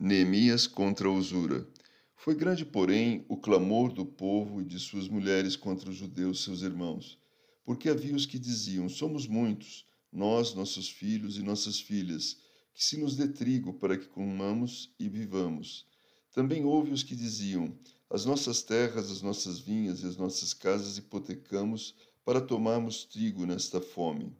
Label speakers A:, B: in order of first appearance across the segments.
A: Neemias contra a usura. Foi grande, porém, o clamor do povo e de suas mulheres contra os judeus, seus irmãos, porque havia os que diziam: Somos muitos, nós, nossos filhos e nossas filhas, que se nos dê trigo para que comamos e vivamos. Também houve os que diziam: As nossas terras, as nossas vinhas e as nossas casas hipotecamos para tomarmos trigo nesta fome.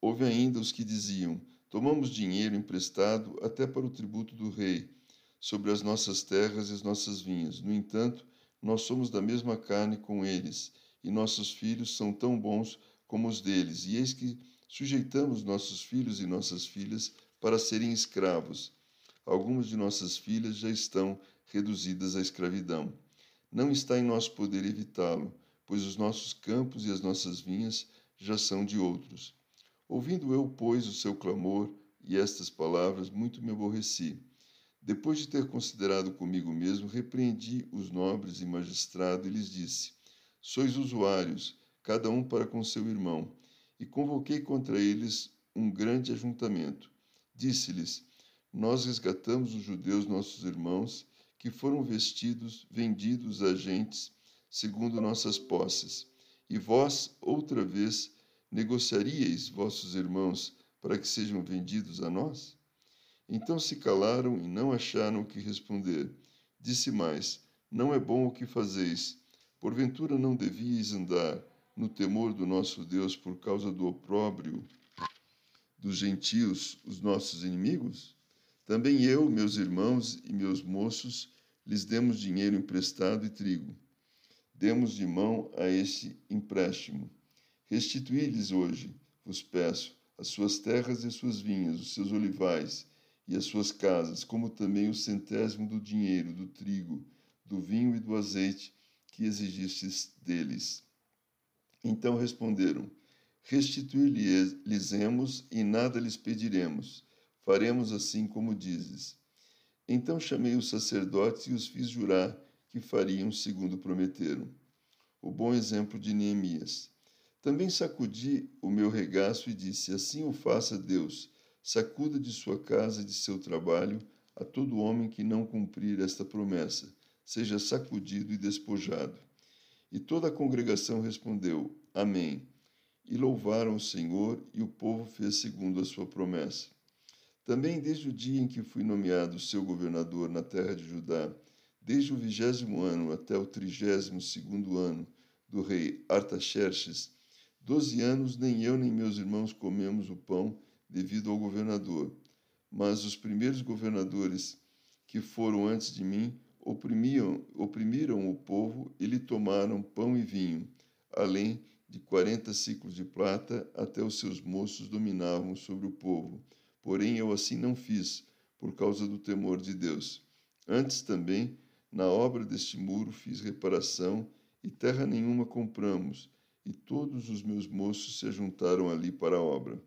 A: Houve ainda os que diziam: Tomamos dinheiro emprestado até para o tributo do rei, sobre as nossas terras e as nossas vinhas. No entanto, nós somos da mesma carne com eles, e nossos filhos são tão bons como os deles. E eis que sujeitamos nossos filhos e nossas filhas para serem escravos. Algumas de nossas filhas já estão reduzidas à escravidão. Não está em nosso poder evitá-lo, pois os nossos campos e as nossas vinhas já são de outros. Ouvindo eu, pois, o seu clamor e estas palavras, muito me aborreci. Depois de ter considerado comigo mesmo, repreendi os nobres e magistrado e lhes disse: Sois usuários, cada um para com seu irmão. E convoquei contra eles um grande ajuntamento. Disse-lhes: Nós resgatamos os judeus, nossos irmãos, que foram vestidos, vendidos a gentes, segundo nossas posses. E vós, outra vez, Negociaríeis vossos irmãos para que sejam vendidos a nós? Então se calaram e não acharam o que responder. Disse mais: Não é bom o que fazeis. Porventura não devíeis andar no temor do nosso Deus por causa do opróbrio dos gentios, os nossos inimigos? Também eu, meus irmãos e meus moços, lhes demos dinheiro emprestado e trigo. Demos de mão a este empréstimo Restituí-lhes hoje, vos peço, as suas terras e as suas vinhas, os seus olivais e as suas casas, como também o centésimo do dinheiro, do trigo, do vinho e do azeite que exigistes deles. Então responderam: Restituir-lhes-emos e nada lhes pediremos. Faremos assim como dizes. Então chamei os sacerdotes e os fiz jurar que fariam segundo prometeram. O bom exemplo de Neemias. Também sacudi o meu regaço e disse: Assim o faça Deus, sacuda de sua casa e de seu trabalho a todo homem que não cumprir esta promessa, seja sacudido e despojado. E toda a congregação respondeu: Amém. E louvaram o Senhor, e o povo fez segundo a sua promessa. Também desde o dia em que fui nomeado seu governador na terra de Judá, desde o vigésimo ano até o trigésimo segundo ano do rei Artaxerxes, Doze anos nem eu nem meus irmãos comemos o pão devido ao governador. Mas os primeiros governadores que foram antes de mim oprimiam, oprimiram o povo e lhe tomaram pão e vinho, além de quarenta ciclos de prata, até os seus moços dominavam sobre o povo. Porém eu assim não fiz, por causa do temor de Deus. Antes também, na obra deste muro fiz reparação, e terra nenhuma compramos, e todos os meus moços se juntaram ali para a obra.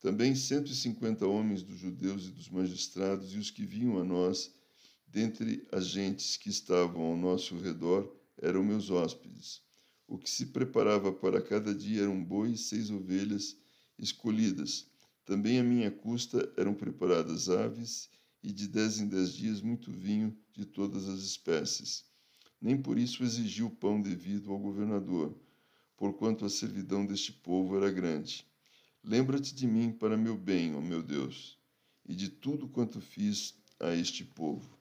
A: Também cento e cinquenta homens dos judeus e dos magistrados e os que vinham a nós, dentre as gentes que estavam ao nosso redor, eram meus hóspedes. O que se preparava para cada dia eram bois e seis ovelhas escolhidas. Também à minha custa eram preparadas aves, e de dez em dez dias muito vinho de todas as espécies. Nem por isso exigi o pão devido ao governador porquanto a servidão deste povo era grande. Lembra-te de mim para meu bem, ó meu Deus, e de tudo quanto fiz a este povo.